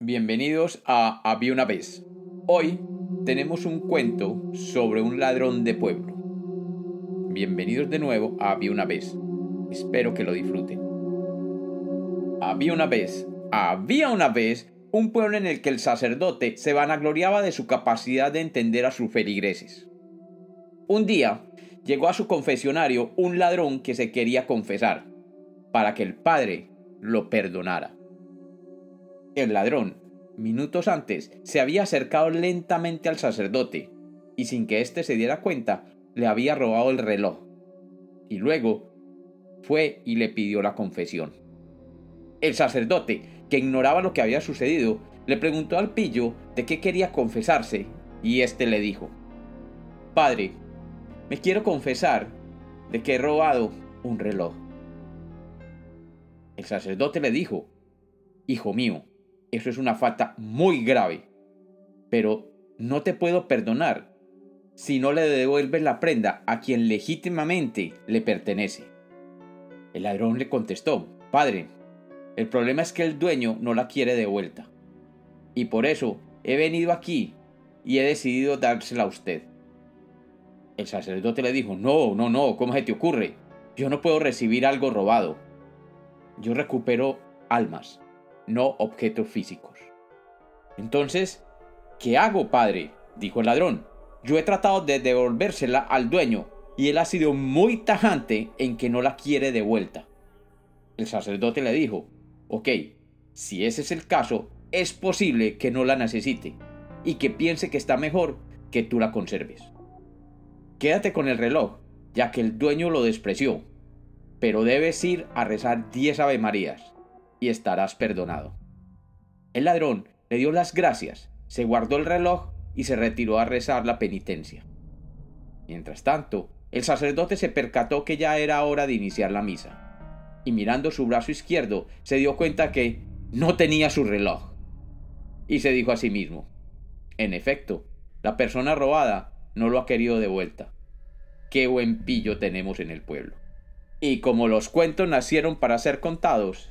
Bienvenidos a Había una vez. Hoy tenemos un cuento sobre un ladrón de pueblo. Bienvenidos de nuevo a Había una vez. Espero que lo disfruten. Había una vez, había una vez un pueblo en el que el sacerdote se vanagloriaba de su capacidad de entender a sus feligreses. Un día llegó a su confesionario un ladrón que se quería confesar, para que el padre lo perdonara. El ladrón, minutos antes, se había acercado lentamente al sacerdote y sin que éste se diera cuenta, le había robado el reloj. Y luego fue y le pidió la confesión. El sacerdote, que ignoraba lo que había sucedido, le preguntó al pillo de qué quería confesarse y éste le dijo, Padre, me quiero confesar de que he robado un reloj. El sacerdote le dijo, Hijo mío, eso es una falta muy grave. Pero no te puedo perdonar si no le devuelves la prenda a quien legítimamente le pertenece. El ladrón le contestó, Padre, el problema es que el dueño no la quiere de vuelta. Y por eso he venido aquí y he decidido dársela a usted. El sacerdote le dijo, no, no, no, ¿cómo se te ocurre? Yo no puedo recibir algo robado. Yo recupero almas no objetos físicos. Entonces, ¿qué hago, padre? dijo el ladrón. Yo he tratado de devolvérsela al dueño y él ha sido muy tajante en que no la quiere de vuelta. El sacerdote le dijo, ok, si ese es el caso, es posible que no la necesite y que piense que está mejor que tú la conserves. Quédate con el reloj, ya que el dueño lo despreció, pero debes ir a rezar diez Ave Marías y estarás perdonado. El ladrón le dio las gracias, se guardó el reloj y se retiró a rezar la penitencia. Mientras tanto, el sacerdote se percató que ya era hora de iniciar la misa, y mirando su brazo izquierdo se dio cuenta que no tenía su reloj. Y se dijo a sí mismo, en efecto, la persona robada no lo ha querido de vuelta. Qué buen pillo tenemos en el pueblo. Y como los cuentos nacieron para ser contados,